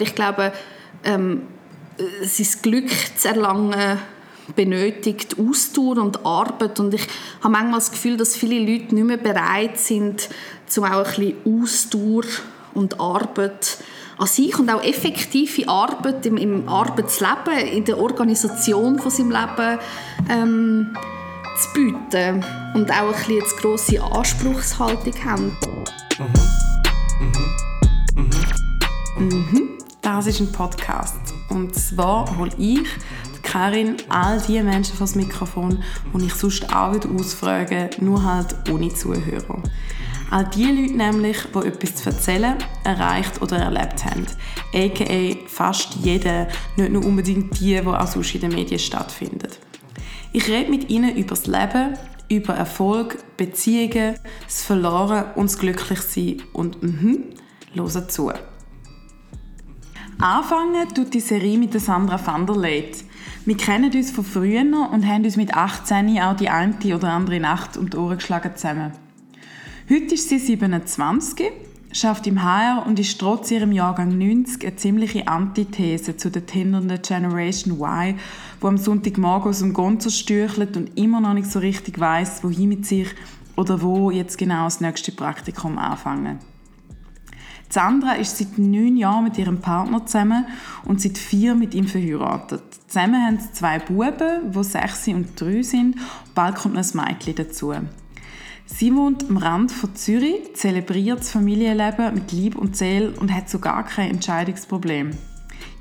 Ich glaube, ähm, sein Glück zu erlangen benötigt Ausdauer und Arbeit und ich habe manchmal das Gefühl, dass viele Leute nicht mehr bereit sind, zum auch ein bisschen Ausdauer und Arbeit an sich und auch effektive Arbeit im, im Arbeitsleben, in der Organisation von seinem Leben ähm, zu bieten und auch ein bisschen eine grosse Anspruchshaltung haben. Mhm. Mhm. Mhm. Das ist ein Podcast und zwar hole ich Karin all die Menschen vor das Mikrofon, die ich sonst auch wieder ausfrage, nur halt ohne Zuhörer. All die Leute nämlich, die etwas zu erzählen, erreicht oder erlebt haben. A.k.a. fast jeder, nicht nur unbedingt die, die auch sonst in den Medien stattfinden. Ich rede mit ihnen über das Leben, über Erfolg, Beziehungen, das Verloren und das Glücklichsein und mhm, hören zu. Anfangen tut die Serie mit Sandra van der Leyt. Wir kennen uns von früher und haben uns mit 18 auch die eine oder andere Nacht um die Ohren geschlagen zusammen. Heute ist sie 27, schafft im HR und ist trotz ihrem Jahrgang 90 eine ziemliche Antithese zu der tindernden Generation Y, wo am Sonntagmorgen aus dem Gonzo stürchelt und immer noch nicht so richtig weiß, wohin mit sich oder wo jetzt genau das nächste Praktikum anfangen. Sandra ist seit neun Jahren mit ihrem Partner zusammen und seit vier mit ihm verheiratet. Zusammen haben sie zwei Buben, die sechs und drei sind. Bald kommt noch ein Mädchen dazu. Sie wohnt am Rand von Zürich, zelebriert das Familienleben mit Lieb und Seele und hat so gar kein Entscheidungsproblem.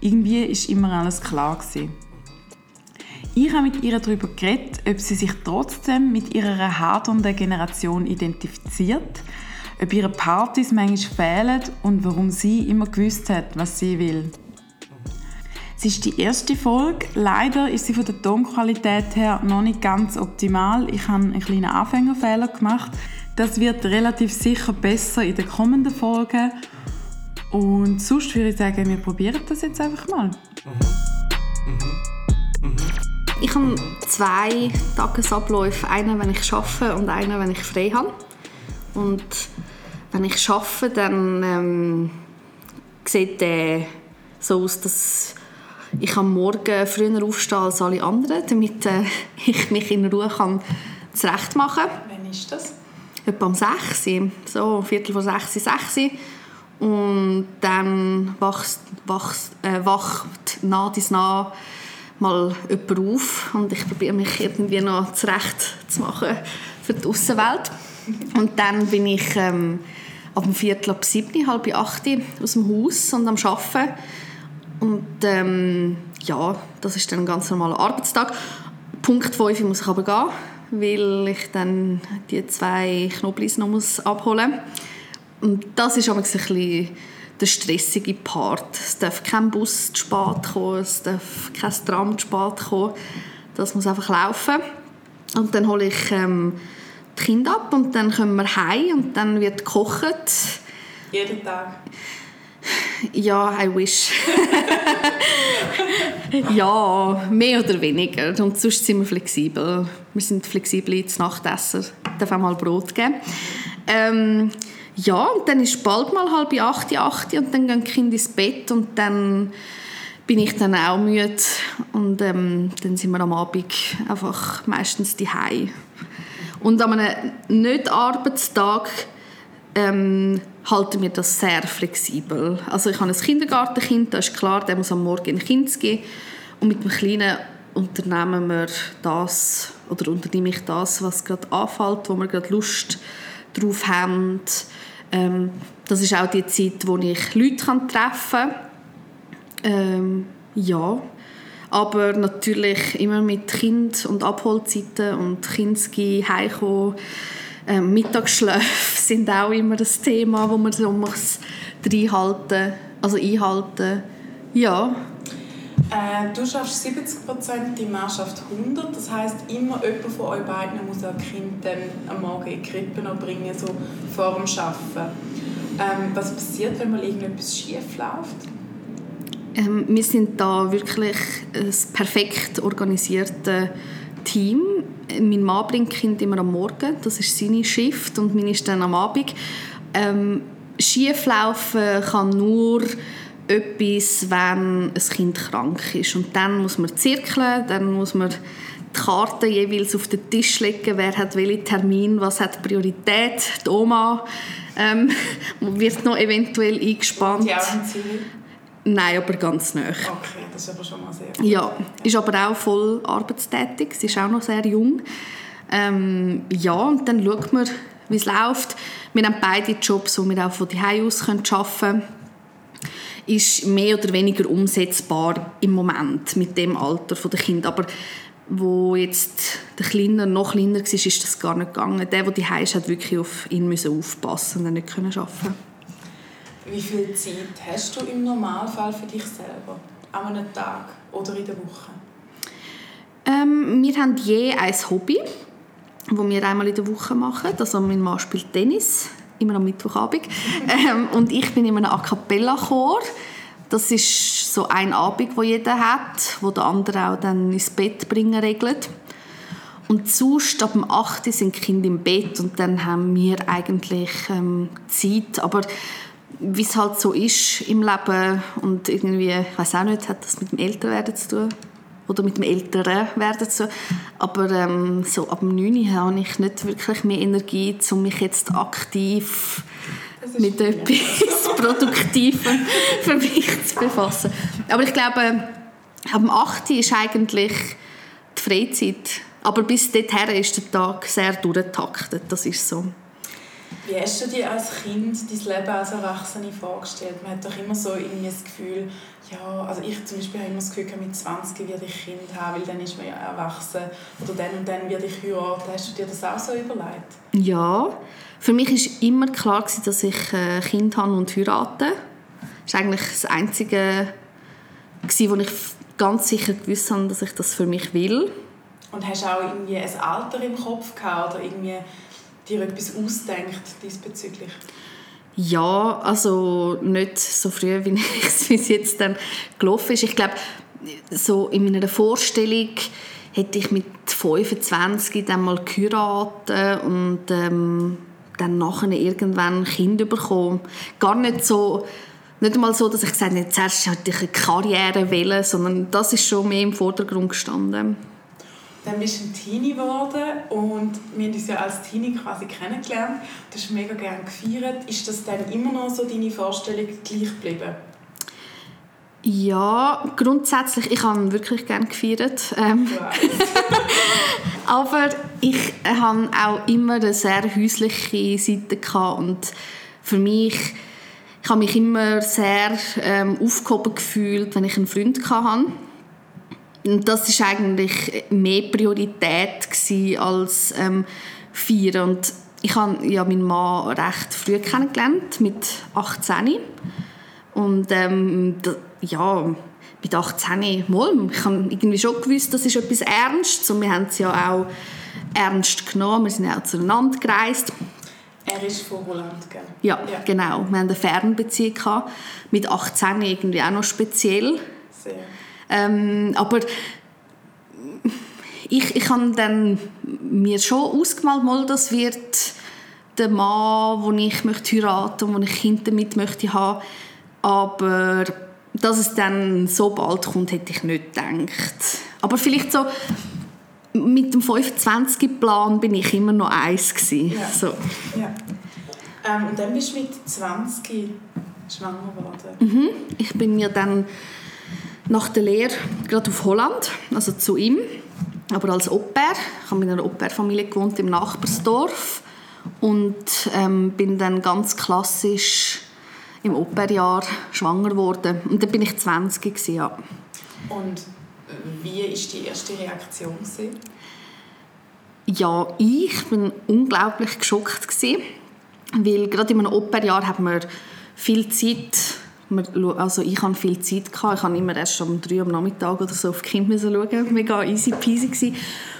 Irgendwie ist immer alles klar gewesen. Ich habe mit ihr darüber geredet, ob sie sich trotzdem mit ihrer hadernden Generation identifiziert, ob ihre Partys manchmal fehlen und warum sie immer gewusst hat, was sie will. Es ist die erste Folge. Leider ist sie von der Tonqualität her noch nicht ganz optimal. Ich habe einen kleinen Anfängerfehler gemacht. Das wird relativ sicher besser in den kommenden Folgen. Und sonst würde ich sagen, wir probieren das jetzt einfach mal. Ich habe zwei Tagesabläufe. Einen, wenn ich arbeite und einen, wenn ich frei habe. Und wenn ich arbeite, dann ähm, sieht der so aus, dass ich am Morgen früher aufstehen als alle anderen, damit äh, ich mich in Ruhe kann zurecht machen kann. Wann ist das? Etwa um 6 Uhr, so Viertel vor 6 Uhr, 6 Uhr. Und dann wacht, wacht, äh, wacht nah dies nah mal jemand auf und ich probiere mich irgendwie noch zurecht zu machen für die Außenwelt. Und dann bin ich ähm, ab dem Viertel ab sieben, halb acht aus dem Haus und am Arbeiten und ähm, ja, das ist dann ein ganz normaler Arbeitstag. Punkt 5 muss ich aber gehen, weil ich dann die zwei Knoblis noch muss abholen muss. Und das ist aber ein bisschen der stressige Part. Es darf kein Bus zu spät kommen, es darf kein Tram zu spät kommen. Das muss einfach laufen. Und dann hole ich ähm, die Kinder ab und dann kommen wir heim und dann wird gekocht. Jeden Tag? Ja, I wish. ja, mehr oder weniger. Und sonst sind wir flexibel. Wir sind flexibel ins Nachtessen. Darf auch mal Brot geben. Ähm, ja, und dann ist bald mal halb acht, acht und dann gehen die Kinder ins Bett und dann bin ich dann auch müde und ähm, dann sind wir am Abend einfach meistens daheim. Und an einem Nicht-Arbeitstag ähm, halten wir das sehr flexibel. Also ich habe ein Kindergartenkind, da ist klar, der muss am Morgen in Kind gehen. Und mit dem Kleinen unternehmen wir das, oder unternehme ich das, was gerade anfällt, wo wir gerade Lust drauf haben. Ähm, das ist auch die Zeit, wo ich Leute treffen kann. Ähm, ja, aber natürlich immer mit Kind und Abholzeiten und Kinski heimkommen ähm, Mittagsschläfe sind auch immer das Thema, wo man so muss reinhalten, also einhalten. Ja. Äh, du schaffst 70% die Mannschaft 100. Das heißt immer jemand von euch beiden muss ein Kind dann am Morgen in die Krippe noch bringen, so vor dem Arbeiten. Ähm, was passiert, wenn mal irgendetwas schief läuft? Ähm, wir sind da wirklich ein perfekt organisiertes Team mein Mann bringt Kind immer am Morgen, das ist seine Shift und meine ist dann am Abend. Ähm, Schieflaufen kann nur, etwas, wenn ein Kind krank ist. Und dann muss man zirkeln, dann muss man die Karten jeweils auf den Tisch legen, wer hat welchen Termin, was hat Priorität. Die Oma ähm, wird noch eventuell eingespannt. Die Zürich? Nein, aber ganz nah. Okay, das ist aber schon mal sehr gut. Ja, ist aber auch voll arbeitstätig. Sie ist auch noch sehr jung. Ähm, ja, und dann schaut man, wie es läuft. Wir haben beide Jobs, die wir auch von Hause aus arbeiten können. Ist mehr oder weniger umsetzbar im Moment mit dem Alter der Kinder. Aber wo jetzt der Kleiner noch kleiner war, ist das gar nicht gegangen. Der, der die ist, hat wirklich auf ihn aufpassen und nicht können arbeiten. Wie viel Zeit hast du im Normalfall für dich selber? An einem Tag oder in der Woche? Ähm, wir haben je ein Hobby, das wir einmal in der Woche machen. Also mein Mann spielt Tennis, immer am Mittwochabend. ähm, und ich bin in einem A Cappella-Chor. Das ist so ein Abend, wo jeder hat, wo der andere auch dann ins Bett bringen regelt. Und sonst, ab dem 8. sind die Kinder im Bett und dann haben wir eigentlich ähm, Zeit. Aber wie es halt so ist im Leben und irgendwie, ich weiß auch nicht, hat das mit dem Älterwerden zu tun oder mit dem älteren werden zu aber ähm, so ab dem 9 habe ich nicht wirklich mehr Energie, um mich jetzt aktiv mit etwas Produktivem für mich zu befassen. Aber ich glaube, ab dem 8 ist eigentlich die Freizeit. Aber bis dorthin ist der Tag sehr durchgetaktet, das ist so. Wie hast du dir als Kind dein Leben als Erwachsene vorgestellt? Man hat doch immer so irgendwie das Gefühl, ja, also ich zum Beispiel habe immer das Gefühl, mit 20 werde ich Kind haben, weil dann ist man ja erwachsen. Oder dann und dann werde ich heiraten. Hast du dir das auch so überlegt? Ja, für mich war immer klar, dass ich ein Kind habe und heirate. Das war eigentlich das Einzige, wo ich ganz sicher gewusst habe, dass ich das für mich will. Und hast du auch irgendwie ein Alter im Kopf gehabt oder irgendwie dir etwas ausdenkt diesbezüglich? Ja, also nicht so früh, wie es jetzt dann gelaufen ist. Ich glaube, so in meiner Vorstellung hätte ich mit 25 dann mal geheiratet und ähm, dann nachher irgendwann ein Kind bekommen. Gar nicht so, nicht einmal so, dass ich gesagt habe, zuerst hätte ich eine Karriere wählen, sondern das ist schon mehr im Vordergrund gestanden. Dann bist du ein Teenie geworden und wir haben uns ja als Teenie quasi kennengelernt. Du hast mega gerne gefeiert. Ist das dann immer noch so deine Vorstellung gleich geblieben? Ja, grundsätzlich, ich habe wirklich gerne gefeiert. Ähm, aber ich habe auch immer eine sehr häusliche Seite gehabt und für mich, ich habe mich immer sehr ähm, aufgehoben gefühlt, wenn ich einen Freund hatte das war eigentlich mehr Priorität als ähm, Feiern. Und ich habe ja meinen Mann recht früh kennengelernt, mit 18. Und ähm, da, ja, mit 18 mal, ich habe irgendwie schon gewusst, das ist etwas Ernstes und wir haben es ja auch ernst genommen, wir sind auch zueinander gereist. Er ist von Holland, gell? Ja, ja, genau. Wir hatten eine Fernbeziehung. Mit 18 irgendwie auch noch speziell. Sehr. Ähm, aber ich, ich habe dann mir schon ausgemalt, mal, das wird der Mann, den ich möchte heiraten und wo ich Kinder mit möchte haben. Aber dass es dann so bald kommt, hätte ich nicht gedacht. Aber vielleicht so mit dem 25-Plan bin ich immer noch eins Ja. So. Ja. Ähm, und dann bist du mit 20 schwanger geworden. Mhm. Ich bin mir dann nach der Lehre gerade auf Holland, also zu ihm, aber als Au-pair. Ich habe in einer Au-pair-Familie gewohnt im Nachbarsdorf und ähm, bin dann ganz klassisch im Au-pair-Jahr schwanger geworden. Und dann bin ich 20 gewesen, ja. Und wie war die erste Reaktion? Ja, ich war unglaublich geschockt. Gewesen, weil gerade in einem Au-pair-Jahr hat man viel Zeit also ich hatte viel Zeit. Gehabt. Ich habe immer erst um drei am Nachmittag oder so auf die Kinder schauen. Mega easy peasy. Gewesen.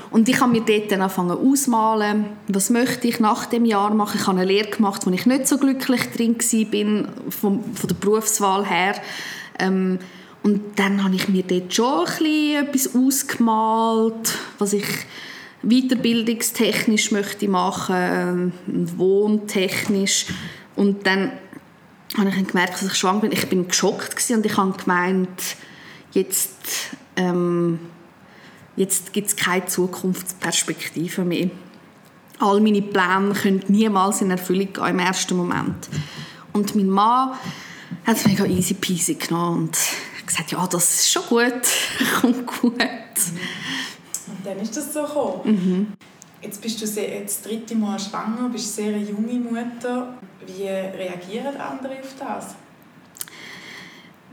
Und ich habe mir dort dann angefangen ausmalen, was möchte ich nach dem Jahr machen. Ich habe eine Lehre gemacht, wo ich nicht so glücklich drin war, von, von der Berufswahl her. Ähm, und dann habe ich mir dort schon ein etwas ausgemalt, was ich weiterbildungstechnisch möchte machen, wohntechnisch. Und dann habe ich gemerkt, dass ich schwanger bin. Ich bin geschockt und ich habe gemeint, jetzt, ähm, jetzt gibt es keine Zukunftsperspektive mehr. All meine Pläne können niemals in Erfüllung gehen im ersten Moment. Und mein Mann hat es mega easy peasy genommen und gesagt, ja, das ist schon gut, kommt gut. Und dann ist das so gekommen. Mhm. Jetzt bist du jetzt das dritte Mal schwanger, bist sehr eine junge Mutter. Wie reagieren andere auf das?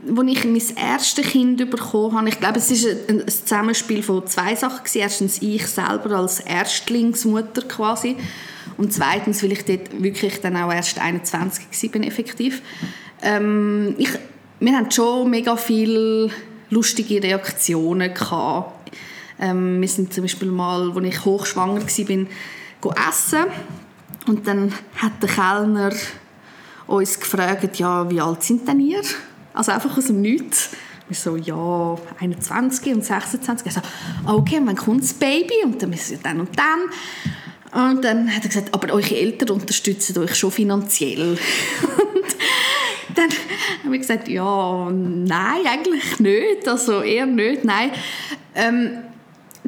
als ich mein erstes Kind bekommen habe, ich glaube, es war ein Zusammenspiel von zwei Sachen. Erstens ich selber als Erstlingsmutter quasi und zweitens, weil ich dort wirklich dann auch erst 21 war, effektiv. Ähm, ich, wir hatten schon mega viele lustige Reaktionen gehabt. Ähm, wir sind zum Beispiel mal, als ich hochschwanger war, essen und dann hat der Kellner uns gefragt, ja, wie alt sind denn ihr? Also einfach aus dem Nichts. Wir so, ja, 21 und 26. Er so, okay, wann kommt das Baby? Und dann müssen wir dann und dann. Und dann hat er gesagt, aber eure Eltern unterstützen euch schon finanziell. und dann haben wir gesagt, ja, nein, eigentlich nicht. Also eher nicht, nein. Ähm,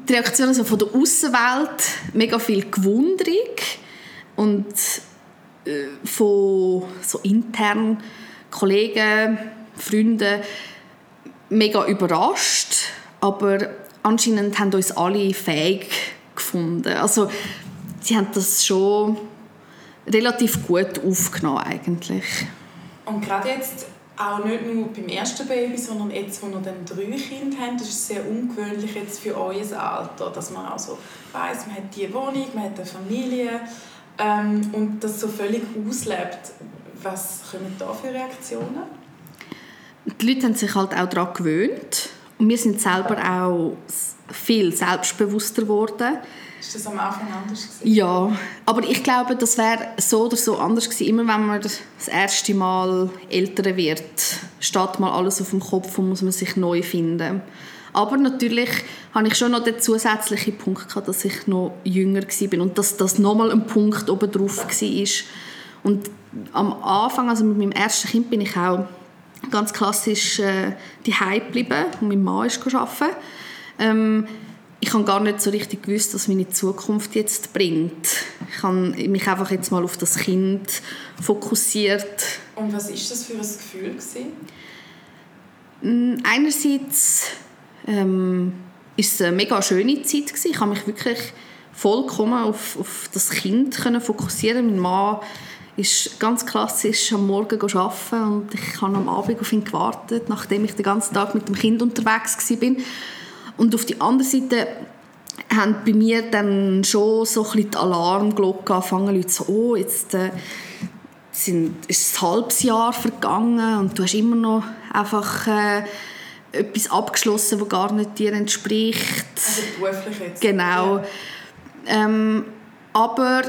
die Reaktion also von der Außenwelt mega viel Gewunderung und äh, von so intern Kollegen Freunde mega überrascht, aber anscheinend haben uns alle fähig gefunden. Also sie haben das schon relativ gut aufgenommen eigentlich. Und gerade jetzt auch nicht nur beim ersten Baby, sondern jetzt, wo wir dann drei Kinder haben, das ist sehr ungewöhnlich jetzt für euer Alter, dass man auch so weiss, man hat die Wohnung, man hat eine Familie ähm, und das so völlig auslebt. Was kommen da für Reaktionen? die Leute haben sich halt auch daran gewöhnt. Und wir sind selber auch viel selbstbewusster geworden. Ist das am Anfang anders gewesen? Ja, aber ich glaube, das wäre so oder so anders gewesen. Immer wenn man das erste Mal älter wird, steht mal alles auf dem Kopf und muss man sich neu finden. Aber natürlich habe ich schon noch den zusätzlichen Punkt gehabt, dass ich noch jünger war und dass das nochmal ein Punkt oben drauf war. Und am Anfang, also mit meinem ersten Kind, bin ich auch ganz klassisch äh, die geblieben und mein Mann ist arbeiten. Ähm, ich habe gar nicht so richtig gewusst, was meine Zukunft jetzt bringt. Ich habe mich einfach jetzt mal auf das Kind fokussiert. Und was ist das für ein Gefühl gewesen? Mm, einerseits ähm, ist es eine mega schöne Zeit gewesen. Ich habe mich wirklich vollkommen auf, auf das Kind können fokussieren. Mein Mann ist ganz klassisch am Morgen arbeiten und ich habe am Abend auf ihn gewartet, nachdem ich den ganzen Tag mit dem Kind unterwegs war. Und auf die andere Seite haben bei mir dann schon so ein bisschen die Alarmglocke angefangen, Leute so, oh, jetzt äh, sind, ist ein halbes Jahr vergangen und du hast immer noch einfach äh, etwas abgeschlossen, das gar nicht dir entspricht. Also beruflich jetzt. Genau. Ja. Ähm, aber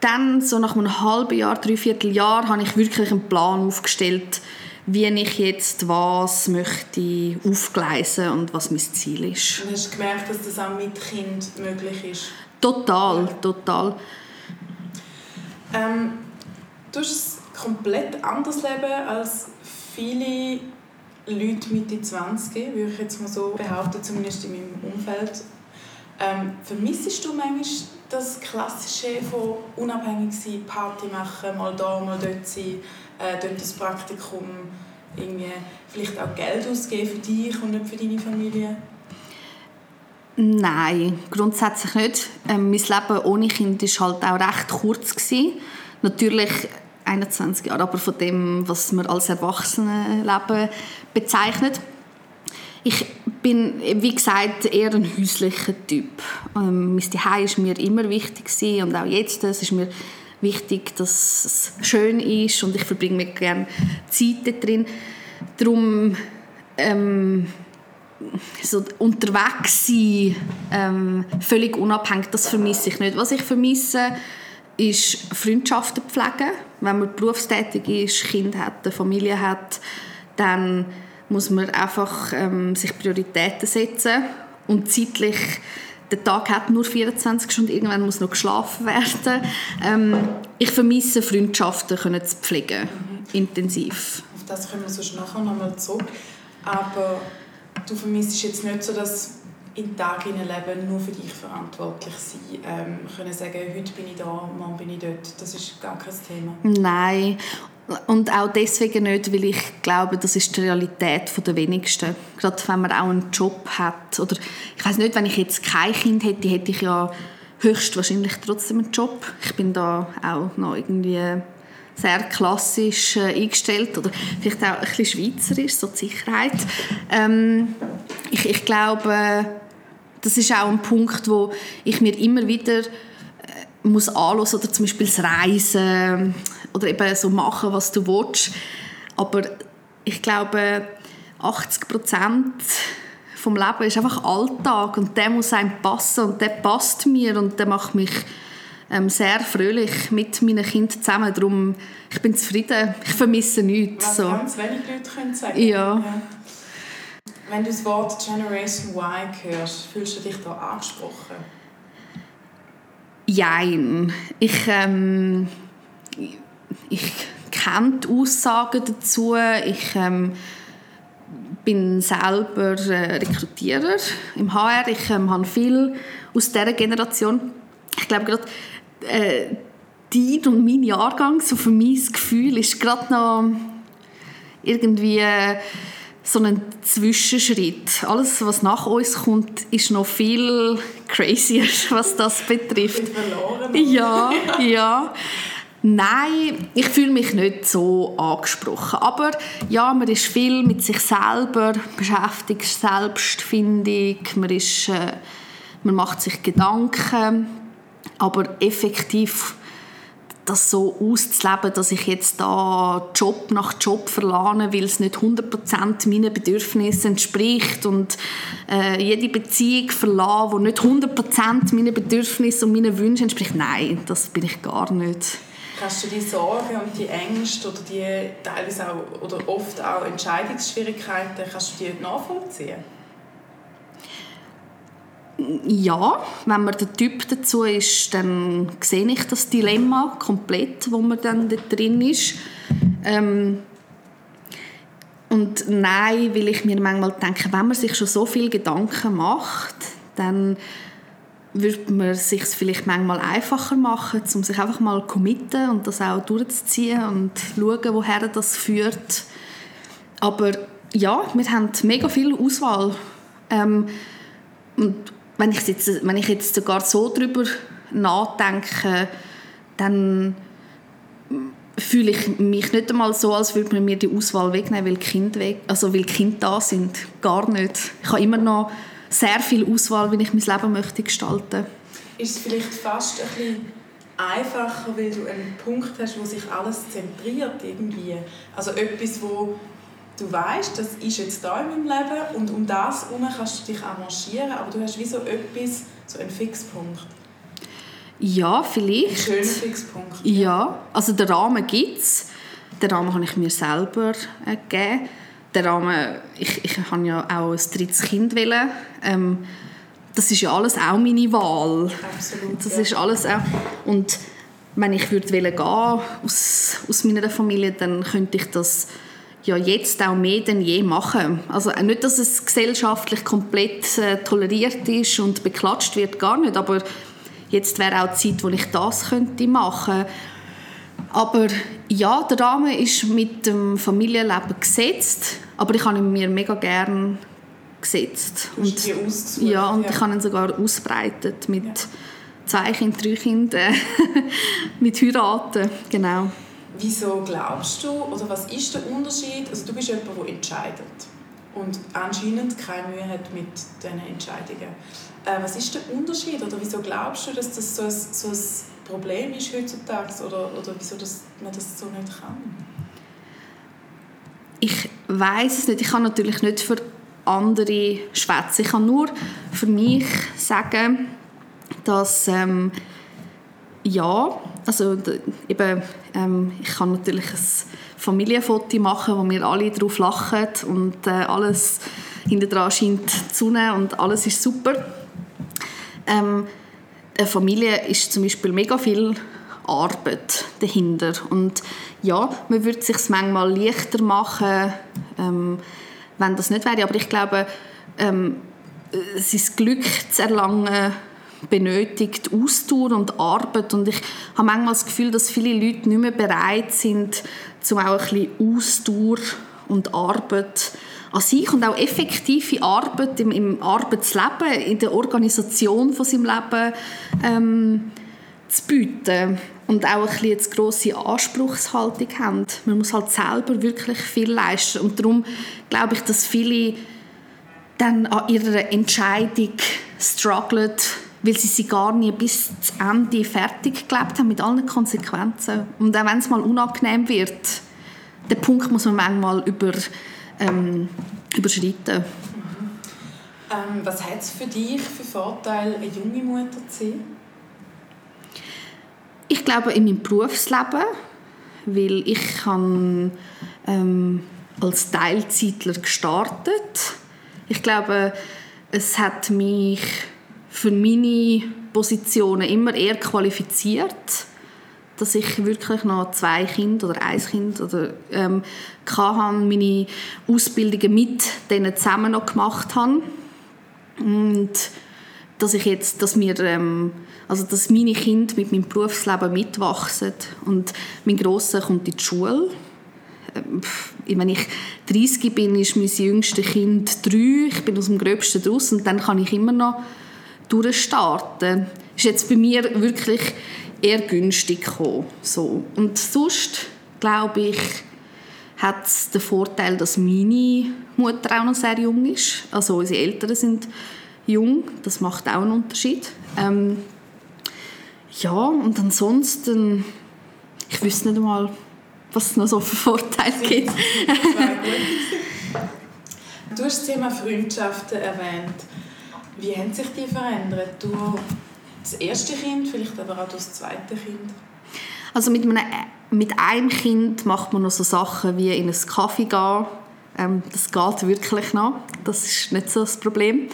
dann, so nach einem halben Jahr, dreiviertel Jahr, habe ich wirklich einen Plan aufgestellt, wie ich jetzt was möchte aufgleisen und was mein Ziel ist. Und hast du gemerkt, dass das auch mit Kind möglich ist? Total, total. Ähm, du hast ein komplett anderes Leben als viele Leute Mitte 20, würde ich jetzt mal so behaupten, zumindest in meinem Umfeld. Ähm, vermissest du manchmal das Klassische von unabhängig sein, Party machen, mal da, mal dort sein, äh, dort das Praktikum, irgendwie vielleicht auch Geld ausgeben für dich und nicht für deine Familie? Nein, grundsätzlich nicht. Ähm, mein Leben ohne Kind war halt auch recht kurz. Gewesen. Natürlich 21 Jahre, aber von dem, was man als Erwachsenenleben bezeichnet. Ich bin, wie gesagt, eher ein häuslicher Typ. Ähm, mein Zuhause war mir immer wichtig gewesen, und auch jetzt es ist mir wichtig, dass es schön ist und ich verbringe mir gerne Zeit drin. Darum ähm, so unterwegs sein, ähm, völlig unabhängig, das vermisse ich nicht. Was ich vermisse, ist Freundschaften pflegen. Wenn man berufstätig ist, Kind hat, eine Familie hat, dann muss man einfach ähm, sich Prioritäten setzen und zeitlich der Tag hat nur 24 Stunden, irgendwann muss noch geschlafen werden. Ähm, ich vermisse Freundschaften können zu pflegen. Mhm. intensiv. Auf das kommen wir sonst nachher nochmal zurück. Aber du vermisst jetzt nicht so, dass in Tag in Leben nur für dich verantwortlich sein. Ähm, können sagen, heute bin ich da, morgen bin ich dort. Das ist gar kein Thema. Nein. Und auch deswegen nicht, weil ich glaube, das ist die Realität der wenigsten. Gerade wenn man auch einen Job hat. Oder ich weiß nicht, wenn ich jetzt kein Kind hätte, hätte ich ja höchstwahrscheinlich trotzdem einen Job. Ich bin da auch noch irgendwie sehr klassisch äh, eingestellt oder vielleicht auch ein bisschen schweizerisch, so die Sicherheit. Ähm, ich, ich glaube, das ist auch ein Punkt, wo ich mir immer wieder muss anhören, oder zum Beispiel das Reisen oder eben so machen, was du willst. Aber ich glaube, 80 Prozent vom Leben ist einfach Alltag und der muss einem passen und der passt mir und der macht mich ähm, sehr fröhlich mit meinen Kindern zusammen. Darum, ich bin zufrieden, ich vermisse nichts. Was so. ganz wenige Leute können sagen. Ja. ja. Wenn du das Wort Generation Y hörst, fühlst du dich da angesprochen? Jein. Ich, ähm, ich kenne die Aussagen dazu. Ich ähm, bin selber äh, Rekrutierer im HR. Ich ähm, habe viel aus dieser Generation. Ich glaube gerade äh, dein und mein Jahrgang, so für mein Gefühl, ist gerade noch irgendwie äh, so ein Zwischenschritt. Alles, was nach uns kommt, ist noch viel crazier, was das betrifft. Ja, ja. Nein, ich fühle mich nicht so angesprochen. Aber ja, man ist viel mit sich selber beschäftigt, Selbstfindung, man, ist, äh, man macht sich Gedanken. Aber effektiv das so auszuleben, dass ich jetzt da Job nach Job verlane, weil es nicht 100% meinen Bedürfnissen entspricht und äh, jede Beziehung verlassen, die nicht 100% meinen Bedürfnissen und meinen Wünschen entspricht, nein, das bin ich gar nicht. Kannst du die Sorgen und die Ängste oder die teilweise auch oder oft auch Entscheidungsschwierigkeiten, kannst du die nachvollziehen? Ja, wenn man der Typ dazu ist, dann sehe ich das Dilemma komplett, wo man dann da drin ist. Ähm und nein, weil ich mir manchmal denke, wenn man sich schon so viel Gedanken macht, dann würde man es sich vielleicht manchmal einfacher machen, um sich einfach mal committen und das auch durchzuziehen und schauen, woher das führt. Aber ja, wir haben mega viel Auswahl. Ähm, und wenn ich, jetzt, wenn ich jetzt sogar so darüber nachdenke, dann fühle ich mich nicht einmal so, als würde man mir die Auswahl wegnehmen, weil Kinder, weg, also weil Kinder da sind. Gar nicht. Ich habe immer noch sehr viel Auswahl, wie ich mein Leben möchte gestalten Ist es vielleicht fast ein bisschen einfacher, weil du einen Punkt hast, wo sich alles zentriert irgendwie? Also etwas, wo du weißt, das ist jetzt da in meinem Leben und um das herum kannst du dich arrangieren, aber du hast wie so etwas, so einen Fixpunkt. Ja, vielleicht. Ein schöner Fixpunkt. Ja, also den Rahmen gibt es. Den Rahmen habe ich mir selber äh, gegeben. Der Rahmen, ich, ich habe ja auch ein drittes Kind wählen. Ähm, das ist ja alles auch meine Wahl. Absolut. Das ja. ist alles auch. Und wenn ich würde gehen aus, aus meiner Familie, dann könnte ich das ja jetzt auch mehr denn je machen. Also äh, nicht, dass es gesellschaftlich komplett äh, toleriert ist und beklatscht wird, gar nicht, aber jetzt wäre auch die Zeit, wo ich das könnte machen aber ja, der Rahmen ist mit dem Familienleben gesetzt, aber ich habe ihn mir mega gern gesetzt. Und, ja, und ja. ich habe ihn sogar ausbreitet mit ja. zwei Kindern, drei Kindern, mit Heiraten, genau. Wieso glaubst du, oder was ist der Unterschied? Also du bist jemand, der entscheidet und anscheinend keine Mühe hat mit diesen Entscheidungen. Äh, was ist der Unterschied oder wieso glaubst du, dass das so ein, so ein Problem ist heutzutage oder, oder wieso das, man das so nicht kann? Ich weiß es nicht. Ich kann natürlich nicht für andere schwätzen. Ich kann nur für mich sagen, dass ähm, ja, also eben, ähm, ich kann natürlich ein Familienfoto machen, wo wir alle drauf lachen und äh, alles hinter scheint Sonne und alles ist super. Ähm, eine Familie ist zum Beispiel mega viel Arbeit dahinter. Und ja, man würde es sich manchmal leichter machen, ähm, wenn das nicht wäre. Aber ich glaube, ähm, sein Glück zu erlangen, benötigt Ausdauer und Arbeit. Und ich habe manchmal das Gefühl, dass viele Leute nicht mehr bereit sind, zum auch ein bisschen Ausdauer und Arbeit an sich und auch effektive Arbeit im, im Arbeitsleben, in der Organisation von seinem Leben ähm, zu bieten und auch ein bisschen eine grosse Anspruchshaltung haben. Man muss halt selber wirklich viel leisten und darum glaube ich, dass viele dann an ihrer Entscheidung strugglen, weil sie sie gar nie bis zum Ende fertig gelebt haben mit allen Konsequenzen. Und auch wenn es mal unangenehm wird, den Punkt muss man manchmal über, ähm, überschreiten. Mhm. Ähm, was hat es für dich für Vorteile, eine junge Mutter zu sein? Ich glaube in meinem Berufsleben, weil ich habe, ähm, als Teilzeitler gestartet. Ich glaube, es hat mich für meine Positionen immer eher qualifiziert, dass ich wirklich noch zwei Kinder oder ein Kind oder ähm, hatte, meine Ausbildungen mit denen zusammen noch gemacht habe und dass ich jetzt, dass wir, ähm, also dass meine Kinder mit meinem Berufsleben mitwachsen und mein Grosser kommt in die Schule. Ähm, wenn ich 30 bin, ist mein jüngstes Kind drei. Ich bin aus dem Gröbsten draus und dann kann ich immer noch durchstarten. Ist jetzt bei mir wirklich eher günstig gekommen. So. Und sonst, glaube ich, hat es den Vorteil, dass meine Mutter auch noch sehr jung ist. Also unsere Eltern sind jung, das macht auch einen Unterschied. Ähm, ja, und ansonsten, ich wüsste nicht einmal, was es noch so für Vorteile gibt. du hast das Thema Freundschaften erwähnt. Wie haben sich die verändert? Durch das erste Kind, vielleicht aber auch das zweite Kind? Also mit einem, mit einem Kind macht man noch so Sachen wie in einen Kaffee gehen. Ähm, das geht wirklich noch. Das ist nicht so das Problem.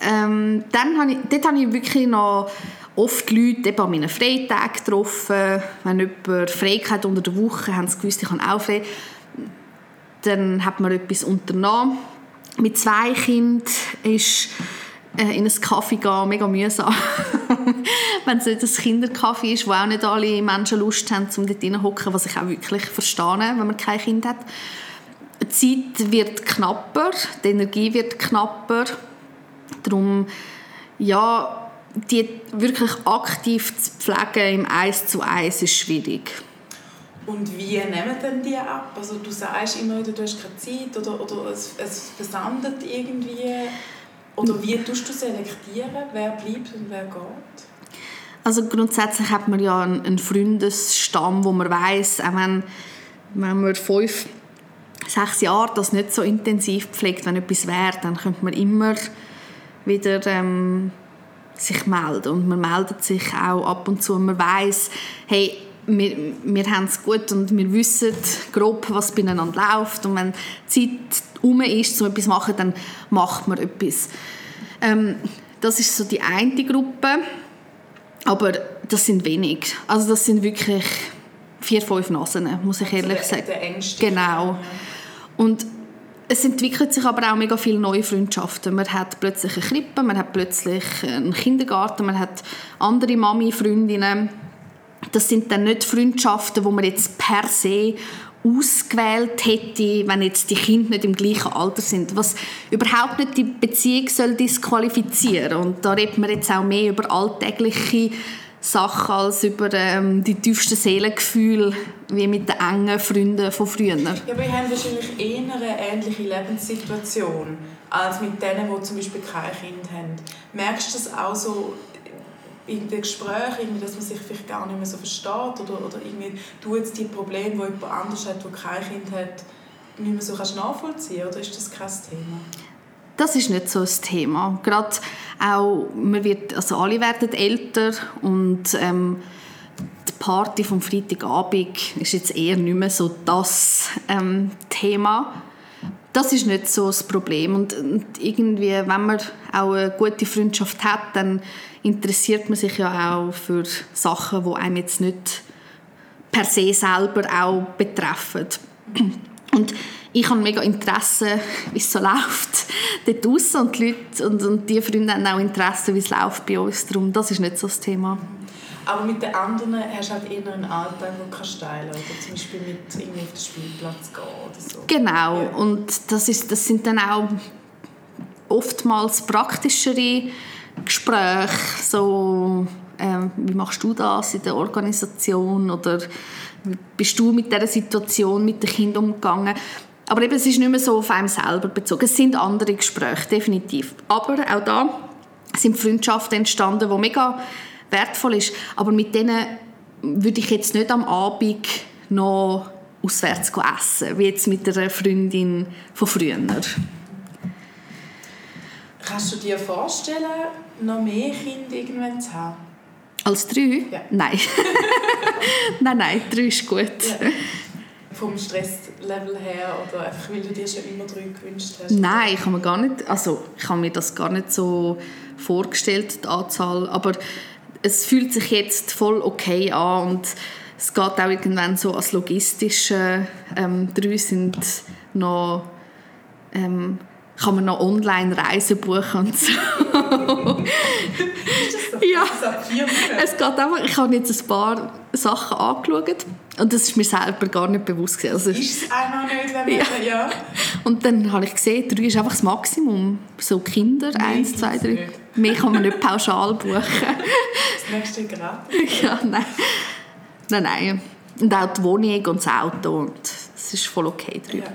Ähm, dann habe ich, dort habe ich wirklich noch oft Leute an meinen Freitagen getroffen. Wenn jemand frei unter der Woche, haben sie gewusst, ich habe auch frei. Dann hat man etwas unternommen. Mit zwei Kindern ist in einen Kaffee gehen mega mühsam. Wenn es nicht ein Kinderkaffee ist, wo auch nicht alle Menschen Lust haben, um dort hocken, was ich auch wirklich verstehe, wenn man kein Kind hat. Die Zeit wird knapper, die Energie wird knapper. Darum, ja, die wirklich aktiv zu pflegen im Eis zu Eis ist schwierig. Und wie nehmen denn die ab? Also du sagst immer wieder, du hast keine Zeit oder, oder es, es versandet irgendwie. Oder wie tust du selektieren, wer bleibt und wer geht? Also grundsätzlich hat man ja einen Freundesstamm, wo man weiß, auch wenn, wenn man fünf, sechs Jahre das nicht so intensiv pflegt, wenn etwas wäre, dann könnte man immer wieder ähm, sich melden. Und man meldet sich auch ab und zu. Man weiß, hey, wir, wir haben es gut und wir wissen grob, was beieinander läuft und wenn die Zeit um ist, um etwas zu machen, dann macht man etwas. Ähm, das ist so die eine Gruppe, aber das sind wenig. Also das sind wirklich vier, fünf Nasen, muss ich ehrlich also der, sagen. Der genau. Und es entwickelt sich aber auch mega viele neue Freundschaften. Man hat plötzlich eine Krippe, man hat plötzlich einen Kindergarten, man hat andere Mami-Freundinnen. Das sind dann nicht Freundschaften, wo man jetzt per se ausgewählt hätte, wenn jetzt die Kinder nicht im gleichen Alter sind, was überhaupt nicht die Beziehung soll disqualifizieren und da redet man jetzt auch mehr über alltägliche Sachen als über ähm, die tiefsten Seelengefühle wie mit den engen Freunden von früher. Ja, wir haben wahrscheinlich eher eine ähnliche Lebenssituation als mit denen, die zum Beispiel kein Kind haben. Merkst du das auch so in den Gesprächen, dass man sich vielleicht gar nicht mehr so versteht oder, oder irgendwie du jetzt die Probleme, die jemand anders hat, der kein Kind hat, nicht mehr so kannst nachvollziehen oder ist das kein Thema? Das ist nicht so ein Thema. Gerade auch, man wird, also alle werden älter und ähm, die Party vom Freitagabend ist jetzt eher nicht mehr so das ähm, Thema das ist nicht so das Problem. Und, irgendwie, wenn man auch eine gute Freundschaft hat, dann interessiert man sich ja auch für Sachen, die einem jetzt nicht per se selber auch betreffen. Und ich habe mega Interesse, wie es so läuft dort draussen und die Leute und, und die Freunde haben auch Interesse, wie es läuft bei uns. Darum, das ist nicht so das Thema. Aber mit den anderen hast du halt eher einen Alltag, den du teilen kannst. Oder zum Beispiel mit irgendwie auf den Spielplatz gehen oder so. Genau. Ja. Und das, ist, das sind dann auch oftmals praktischere Gespräche. So, ähm, wie machst du das in der Organisation? Oder bist du mit dieser Situation mit den Kindern umgegangen? Aber eben, es ist nicht mehr so auf einem selber bezogen. Es sind andere Gespräche, definitiv. Aber auch da sind Freundschaften entstanden, die mega wertvoll ist. Aber mit denen würde ich jetzt nicht am Abend noch auswärts essen, wie jetzt mit einer Freundin von früher. Kannst du dir vorstellen, noch mehr Kinder irgendwann zu haben? Als drei? Ja. Nein. nein, nein, drei ist gut. Ja. Vom Stresslevel her oder einfach, weil du dir schon immer drei gewünscht hast? Nein, ich habe mir gar nicht, also ich habe mir das gar nicht so vorgestellt, die Anzahl, aber es fühlt sich jetzt voll okay an und es geht auch irgendwann so als logistische. Ähm, drei sind noch ähm, kann man noch online Reisen buchen und so. ja, es geht einfach, ich habe jetzt ein paar Sachen angeschaut und das ist mir selber gar nicht bewusst gewesen. Also, ist es auch noch nicht, wenn man, ja. ja. Und dann habe ich gesehen, drei ist einfach das Maximum. So Kinder, nee, eins, zwei, drei. Nicht. Mehr kann man nicht pauschal buchen. das nächste gratis. Ja, nein. Nein, nein. Und auch die Wohnung und das Auto und es ist voll okay drüber. Ja.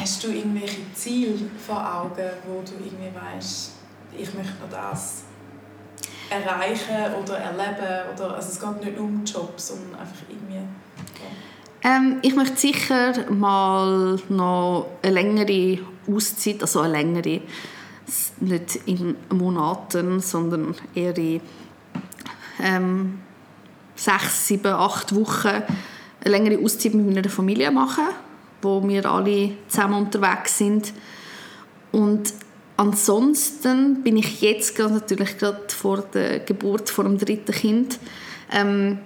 Hast du irgendwelche Ziele vor Augen, wo du irgendwie weißt, ich möchte noch das erreichen oder erleben? Oder, also es geht nicht um Jobs, sondern einfach irgendwie... Ja. Ähm, ich möchte sicher mal noch eine längere Auszeit, also eine längere, nicht in Monaten, sondern eher in ähm, sechs, sieben, acht Wochen eine längere Auszeit mit meiner Familie machen wo wir alle zusammen unterwegs sind. Und ansonsten bin ich jetzt gerade natürlich gerade vor der Geburt vor dem dritten Kind ähm,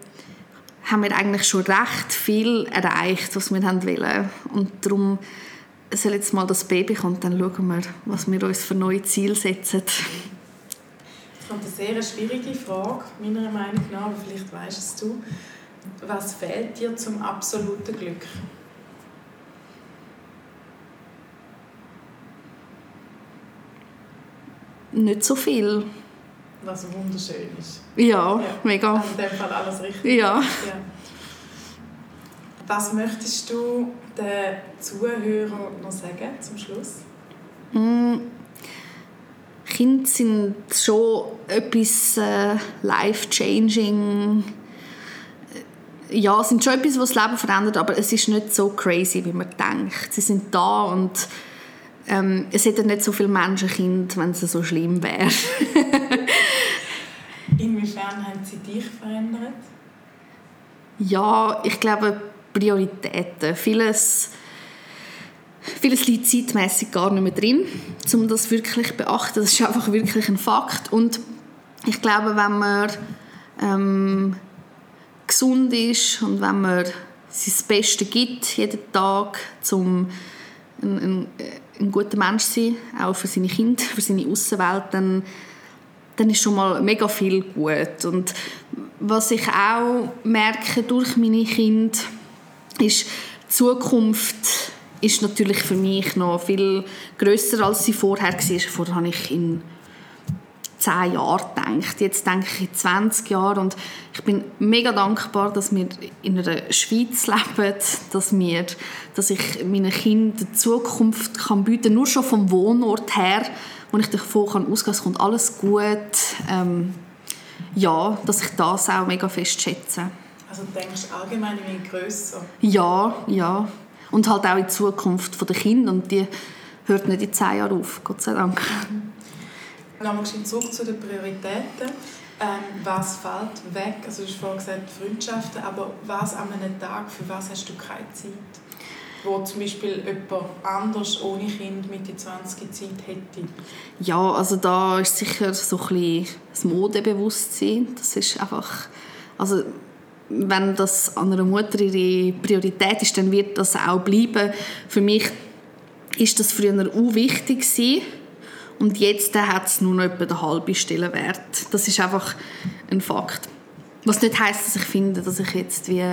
haben wir eigentlich schon recht viel erreicht, was wir haben wollen. Und darum soll jetzt mal das Baby kommen, dann schauen wir, was wir uns für neue Ziele setzen. Das kommt eine sehr schwierige Frage, meiner Meinung nach, aber vielleicht weißt du Was fehlt dir zum absoluten Glück? Nicht so viel. Was wunderschön ist. Ja, ja. mega. Also in dem Fall alles richtig. Ja. ja. Was möchtest du den Zuhörern noch sagen zum Schluss? Mm. Kinder sind schon etwas äh, life-changing. Ja, sind schon etwas, was das Leben verändert, aber es ist nicht so crazy, wie man denkt. Sie sind da und ähm, es hätten nicht so viele Menschenkinder, wenn es so schlimm wäre. Inwiefern haben sie dich verändert? Ja, ich glaube Prioritäten. Vieles, vieles liegt zeitmäßig gar nicht mehr drin, um das wirklich zu beachten. Das ist einfach wirklich ein Fakt. Und ich glaube, wenn man ähm, gesund ist und wenn man sein Bestes gibt jeden Tag, um ein, ein, ein guter Mensch sein, auch für seine Kinder, für seine Außenwelt, dann, dann ist schon mal mega viel gut. Und was ich auch merke durch meine Kinder, ist, die Zukunft ist natürlich für mich noch viel größer als sie vorher war. Vorher habe ich in zehn Jahren gedacht. Jetzt denke ich in 20 Jahren und ich bin mega dankbar, dass wir in einer Schweiz leben, dass, wir, dass ich meinen Kindern die Zukunft kann bieten kann, nur schon vom Wohnort her, wo ich davon kann ausgehen kann, es kommt alles gut. Ähm, ja, dass ich das auch mega fest schätze. Also du denkst allgemein in grösser? Ja, ja. Und halt auch in die Zukunft der Kinder und die hört nicht in zehn Jahren auf, Gott sei Dank. Mhm. Nochmal zurück zu den Prioritäten. Ähm, was fällt weg? Also du hast vorhin gesagt Freundschaften, aber was an einem Tag, für was hast du keine Zeit? wo zum Beispiel jemand anders ohne Kind mit der 20 Zeit hätte? Ja, also da ist sicher so ein bisschen das Modebewusstsein. Das ist einfach, also wenn das an einer Mutter ihre Priorität ist, dann wird das auch bleiben. Für mich ist das früher auch wichtig gewesen. Und jetzt hat es nur noch etwa den halben Stellenwert. Das ist einfach ein Fakt. Was nicht heißt, dass ich finde, dass ich jetzt wie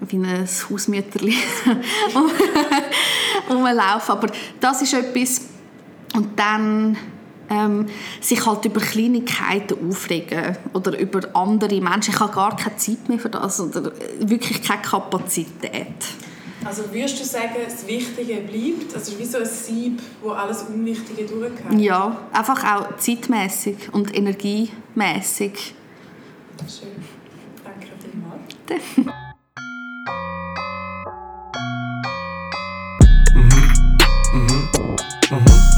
wie ein Hausmütterli rumlaufe. Aber das ist etwas. Und dann ähm, sich halt über Kleinigkeiten aufregen oder über andere Menschen. Ich habe gar keine Zeit mehr für das oder wirklich keine Kapazität. Also würdest du sagen, das Wichtige bleibt? Also wie so ein Sieb, wo alles Unwichtige durchgeht? Ja, einfach auch zeitmäßig und energiemäßig. Schön. Danke vielmals. mhm. Mhm. Mhm.